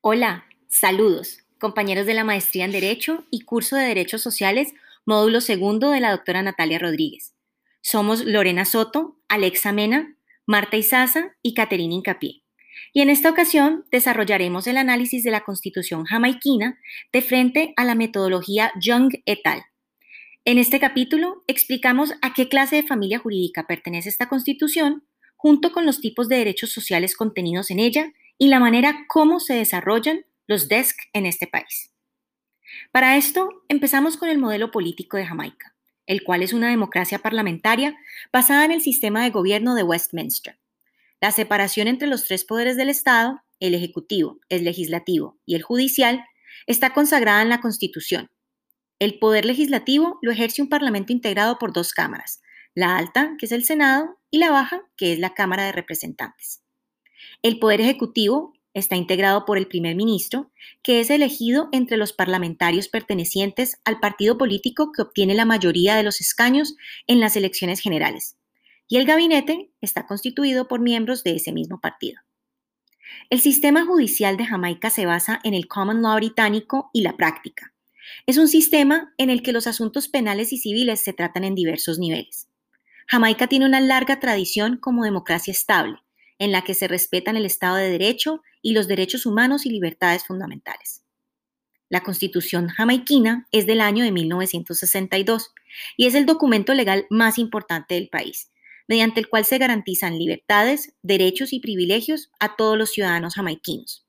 Hola, saludos, compañeros de la maestría en Derecho y curso de Derechos Sociales, módulo segundo de la doctora Natalia Rodríguez. Somos Lorena Soto, Alexa Mena, Marta Izaza y Caterina Incapié. Y en esta ocasión desarrollaremos el análisis de la Constitución jamaiquina de frente a la metodología Young et al. En este capítulo explicamos a qué clase de familia jurídica pertenece esta Constitución, junto con los tipos de derechos sociales contenidos en ella y la manera como se desarrollan los DESC en este país. Para esto, empezamos con el modelo político de Jamaica, el cual es una democracia parlamentaria basada en el sistema de gobierno de Westminster. La separación entre los tres poderes del Estado, el Ejecutivo, el Legislativo y el Judicial, está consagrada en la Constitución. El poder legislativo lo ejerce un parlamento integrado por dos cámaras, la alta, que es el Senado, y la baja, que es la Cámara de Representantes. El Poder Ejecutivo está integrado por el primer ministro, que es elegido entre los parlamentarios pertenecientes al partido político que obtiene la mayoría de los escaños en las elecciones generales. Y el gabinete está constituido por miembros de ese mismo partido. El sistema judicial de Jamaica se basa en el common law británico y la práctica. Es un sistema en el que los asuntos penales y civiles se tratan en diversos niveles. Jamaica tiene una larga tradición como democracia estable, en la que se respetan el Estado de Derecho y los derechos humanos y libertades fundamentales. La Constitución jamaiquina es del año de 1962 y es el documento legal más importante del país, mediante el cual se garantizan libertades, derechos y privilegios a todos los ciudadanos jamaiquinos.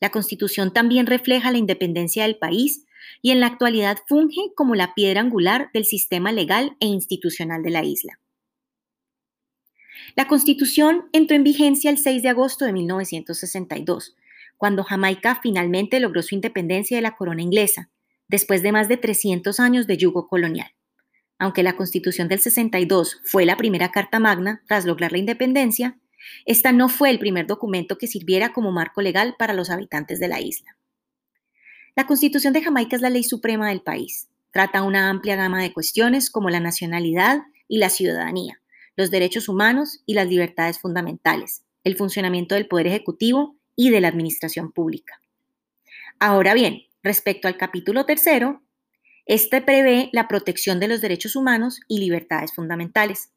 La Constitución también refleja la independencia del país y en la actualidad funge como la piedra angular del sistema legal e institucional de la isla. La Constitución entró en vigencia el 6 de agosto de 1962, cuando Jamaica finalmente logró su independencia de la corona inglesa, después de más de 300 años de yugo colonial. Aunque la Constitución del 62 fue la primera Carta Magna tras lograr la independencia, esta no fue el primer documento que sirviera como marco legal para los habitantes de la isla. La Constitución de Jamaica es la ley suprema del país. Trata una amplia gama de cuestiones como la nacionalidad y la ciudadanía, los derechos humanos y las libertades fundamentales, el funcionamiento del Poder Ejecutivo y de la Administración Pública. Ahora bien, respecto al capítulo tercero, este prevé la protección de los derechos humanos y libertades fundamentales.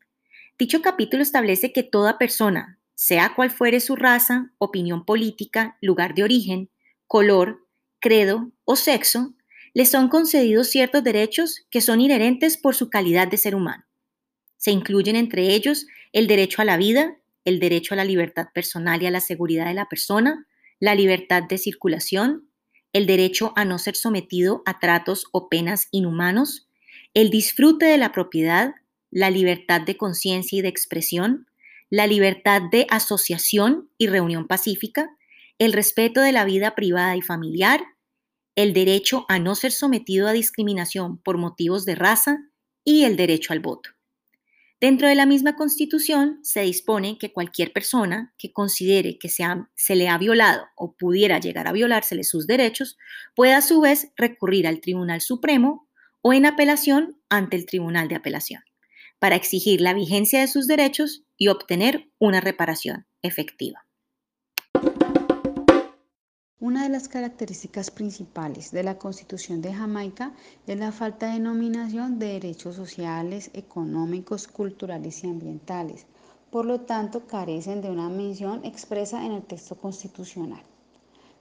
Dicho capítulo establece que toda persona, sea cual fuere su raza, opinión política, lugar de origen, color, credo o sexo, le son concedidos ciertos derechos que son inherentes por su calidad de ser humano. Se incluyen entre ellos el derecho a la vida, el derecho a la libertad personal y a la seguridad de la persona, la libertad de circulación, el derecho a no ser sometido a tratos o penas inhumanos, el disfrute de la propiedad, la libertad de conciencia y de expresión, la libertad de asociación y reunión pacífica, el respeto de la vida privada y familiar, el derecho a no ser sometido a discriminación por motivos de raza y el derecho al voto. Dentro de la misma Constitución se dispone que cualquier persona que considere que se, le ha violado o pudiera llegar a violársele sus derechos pueda a su vez recurrir al Tribunal Supremo o en apelación ante el Tribunal de Apelación para exigir la vigencia de sus derechos y obtener una reparación efectiva. Una de las características principales de la Constitución de Jamaica es la falta de denominación de derechos sociales, económicos, culturales y ambientales. Por lo tanto, carecen de una mención expresa en el texto constitucional.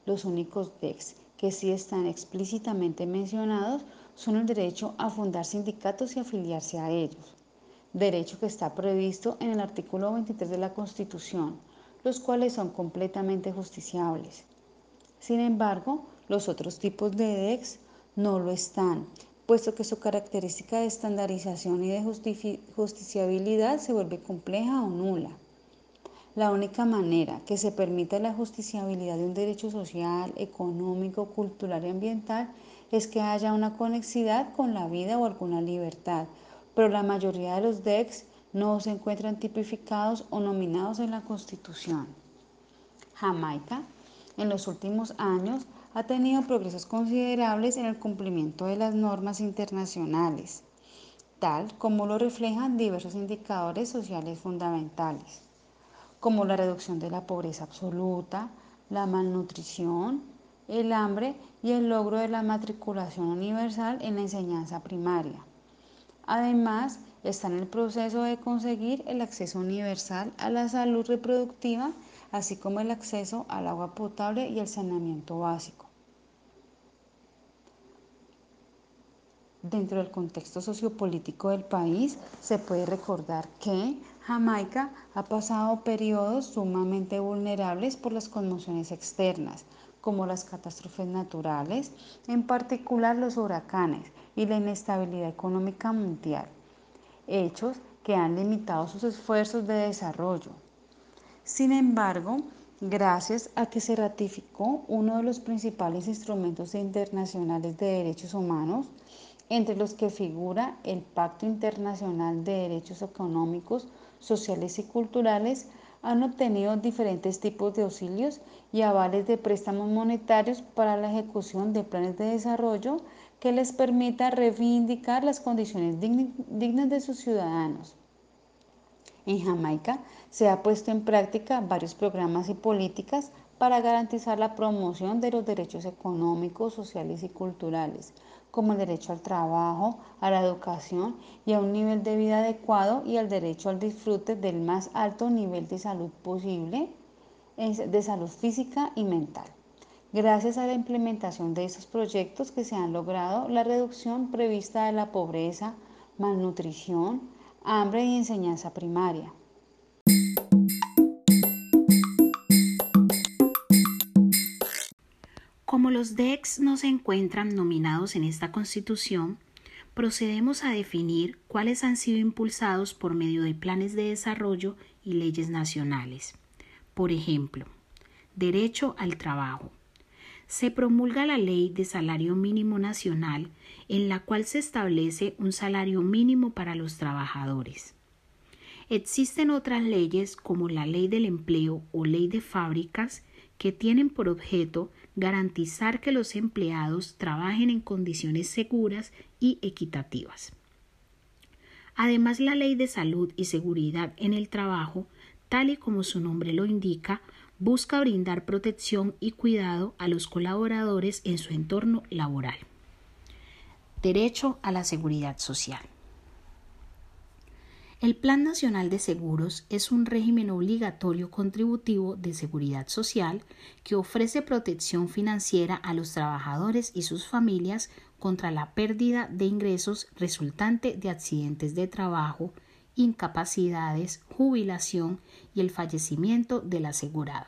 Los únicos DEX que sí están explícitamente mencionados son el derecho a fundar sindicatos y afiliarse a ellos, derecho que está previsto en el artículo 23 de la Constitución, los cuales son completamente justiciables sin embargo, los otros tipos de DEX no lo están, puesto que su característica de estandarización y de justiciabilidad se vuelve compleja o nula. La única manera que se permita la justiciabilidad de un derecho social, económico, cultural y ambiental es que haya una conexidad con la vida o alguna libertad, pero la mayoría de los DEX no se encuentran tipificados o nominados en la Constitución. Jamaica en los últimos años ha tenido progresos considerables en el cumplimiento de las normas internacionales, tal como lo reflejan diversos indicadores sociales fundamentales, como la reducción de la pobreza absoluta, la malnutrición, el hambre y el logro de la matriculación universal en la enseñanza primaria. Además, está en el proceso de conseguir el acceso universal a la salud reproductiva, así como el acceso al agua potable y el saneamiento básico. Dentro del contexto sociopolítico del país, se puede recordar que Jamaica ha pasado periodos sumamente vulnerables por las conmociones externas, como las catástrofes naturales, en particular los huracanes y la inestabilidad económica mundial, hechos que han limitado sus esfuerzos de desarrollo. Sin embargo, gracias a que se ratificó uno de los principales instrumentos internacionales de derechos humanos, entre los que figura el Pacto Internacional de Derechos Económicos, Sociales y Culturales, han obtenido diferentes tipos de auxilios y avales de préstamos monetarios para la ejecución de planes de desarrollo que les permita reivindicar las condiciones dignas de sus ciudadanos. En Jamaica se ha puesto en práctica varios programas y políticas para garantizar la promoción de los derechos económicos, sociales y culturales, como el derecho al trabajo, a la educación y a un nivel de vida adecuado y al derecho al disfrute del más alto nivel de salud posible, de salud física y mental. Gracias a la implementación de estos proyectos que se han logrado la reducción prevista de la pobreza, malnutrición, hambre y enseñanza primaria. Como los DEX no se encuentran nominados en esta Constitución, procedemos a definir cuáles han sido impulsados por medio de planes de desarrollo y leyes nacionales. Por ejemplo, derecho al trabajo. Se promulga la Ley de Salario Mínimo Nacional en la cual se establece un salario mínimo para los trabajadores. Existen otras leyes como la Ley del Empleo o Ley de Fábricas que tienen por objeto garantizar que los empleados trabajen en condiciones seguras y equitativas. Además, la Ley de Salud y Seguridad en el Trabajo, tal y como su nombre lo indica, busca brindar protección y cuidado a los colaboradores en su entorno laboral. Derecho a la Seguridad Social. El Plan Nacional de Seguros es un régimen obligatorio contributivo de seguridad social que ofrece protección financiera a los trabajadores y sus familias contra la pérdida de ingresos resultante de accidentes de trabajo, incapacidades, jubilación y el fallecimiento del asegurado.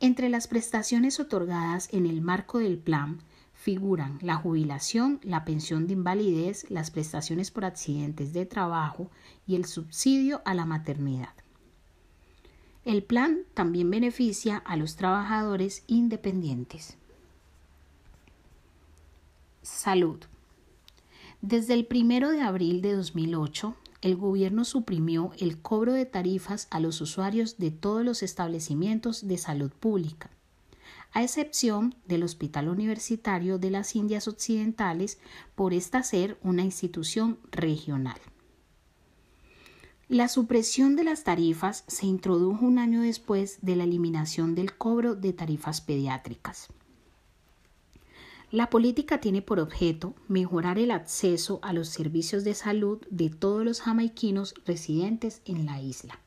Entre las prestaciones otorgadas en el marco del plan figuran la jubilación, la pensión de invalidez, las prestaciones por accidentes de trabajo y el subsidio a la maternidad. El plan también beneficia a los trabajadores independientes. Salud. Desde el 1 de abril de 2008, el gobierno suprimió el cobro de tarifas a los usuarios de todos los establecimientos de salud pública a excepción del Hospital Universitario de las Indias Occidentales por esta ser una institución regional. La supresión de las tarifas se introdujo un año después de la eliminación del cobro de tarifas pediátricas. La política tiene por objeto mejorar el acceso a los servicios de salud de todos los jamaiquinos residentes en la isla.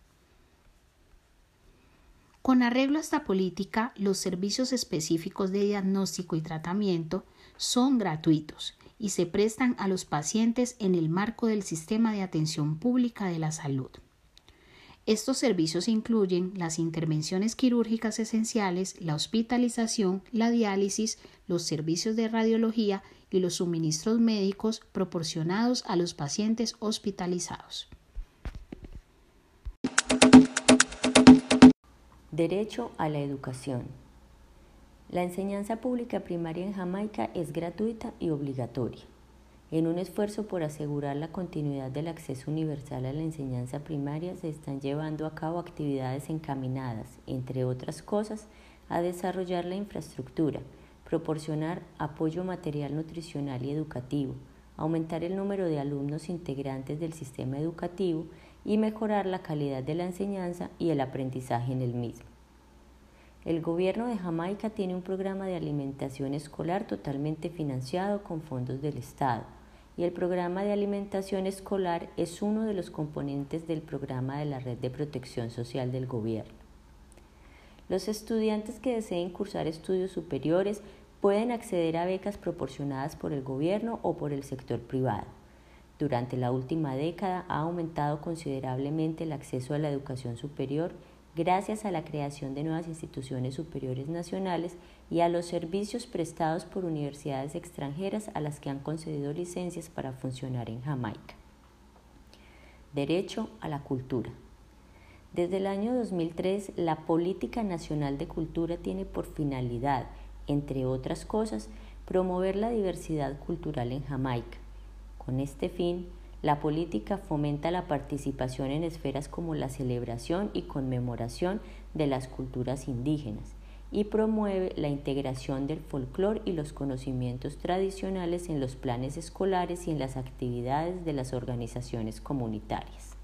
Con arreglo a esta política, los servicios específicos de diagnóstico y tratamiento son gratuitos y se prestan a los pacientes en el marco del sistema de atención pública de la salud. Estos servicios incluyen las intervenciones quirúrgicas esenciales, la hospitalización, la diálisis, los servicios de radiología y los suministros médicos proporcionados a los pacientes hospitalizados. Derecho a la educación. La enseñanza pública primaria en Jamaica es gratuita y obligatoria. En un esfuerzo por asegurar la continuidad del acceso universal a la enseñanza primaria se están llevando a cabo actividades encaminadas, entre otras cosas, a desarrollar la infraestructura, proporcionar apoyo material nutricional y educativo, aumentar el número de alumnos integrantes del sistema educativo y mejorar la calidad de la enseñanza y el aprendizaje en el mismo. El gobierno de Jamaica tiene un programa de alimentación escolar totalmente financiado con fondos del Estado y el programa de alimentación escolar es uno de los componentes del programa de la Red de Protección Social del Gobierno. Los estudiantes que deseen cursar estudios superiores pueden acceder a becas proporcionadas por el gobierno o por el sector privado. Durante la última década ha aumentado considerablemente el acceso a la educación superior gracias a la creación de nuevas instituciones superiores nacionales y a los servicios prestados por universidades extranjeras a las que han concedido licencias para funcionar en Jamaica. Derecho a la cultura. Desde el año 2003, la Política Nacional de Cultura tiene por finalidad, entre otras cosas, promover la diversidad cultural en Jamaica. Con este fin, la política fomenta la participación en esferas como la celebración y conmemoración de las culturas indígenas y promueve la integración del folclore y los conocimientos tradicionales en los planes escolares y en las actividades de las organizaciones comunitarias.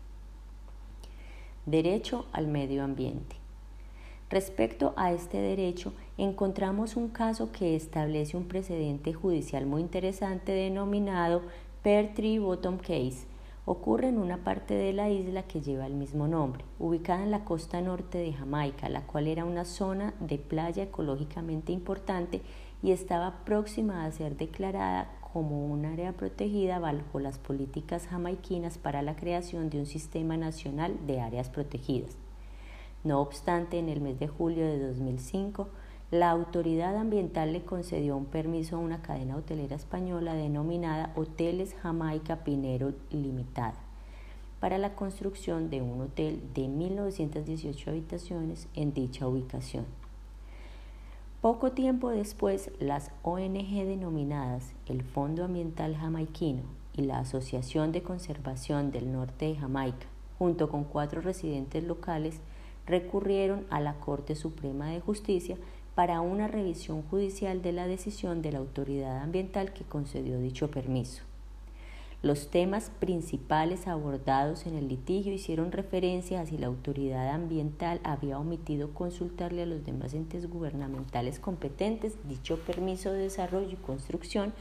Derecho al medio ambiente. Respecto a este derecho, encontramos un caso que establece un precedente judicial muy interesante denominado Per Tree Bottom Case ocurre en una parte de la isla que lleva el mismo nombre, ubicada en la costa norte de Jamaica, la cual era una zona de playa ecológicamente importante y estaba próxima a ser declarada como un área protegida bajo las políticas jamaiquinas para la creación de un sistema nacional de áreas protegidas. No obstante, en el mes de julio de 2005, la autoridad ambiental le concedió un permiso a una cadena hotelera española denominada Hoteles Jamaica Pinero Limitada para la construcción de un hotel de 1.918 habitaciones en dicha ubicación. Poco tiempo después, las ONG denominadas el Fondo Ambiental Jamaiquino y la Asociación de Conservación del Norte de Jamaica, junto con cuatro residentes locales, recurrieron a la Corte Suprema de Justicia para una revisión judicial de la decisión de la autoridad ambiental que concedió dicho permiso. Los temas principales abordados en el litigio hicieron referencia a si la autoridad ambiental había omitido consultarle a los demás entes gubernamentales competentes dicho permiso de desarrollo y construcción,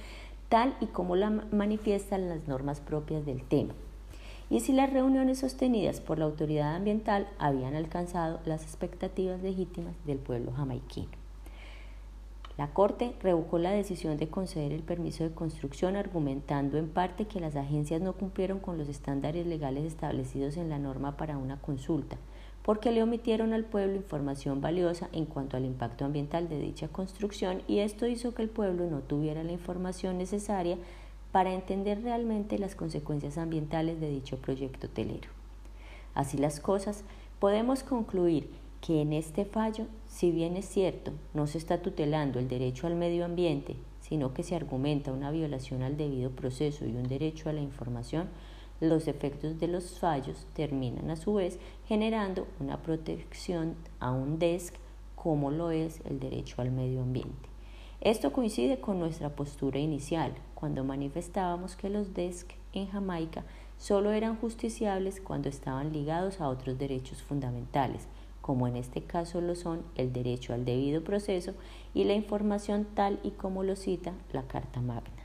tal y como la manifiestan las normas propias del tema, y si las reuniones sostenidas por la autoridad ambiental habían alcanzado las expectativas legítimas del pueblo jamaiquino. La Corte revocó la decisión de conceder el permiso de construcción argumentando en parte que las agencias no cumplieron con los estándares legales establecidos en la norma para una consulta, porque le omitieron al pueblo información valiosa en cuanto al impacto ambiental de dicha construcción y esto hizo que el pueblo no tuviera la información necesaria para entender realmente las consecuencias ambientales de dicho proyecto hotelero. Así las cosas, podemos concluir que en este fallo, si bien es cierto, no se está tutelando el derecho al medio ambiente, sino que se argumenta una violación al debido proceso y un derecho a la información, los efectos de los fallos terminan a su vez generando una protección a un DESC como lo es el derecho al medio ambiente. Esto coincide con nuestra postura inicial, cuando manifestábamos que los DESC en Jamaica solo eran justiciables cuando estaban ligados a otros derechos fundamentales, como en este caso lo son el derecho al debido proceso y la información tal y como lo cita la Carta Magna.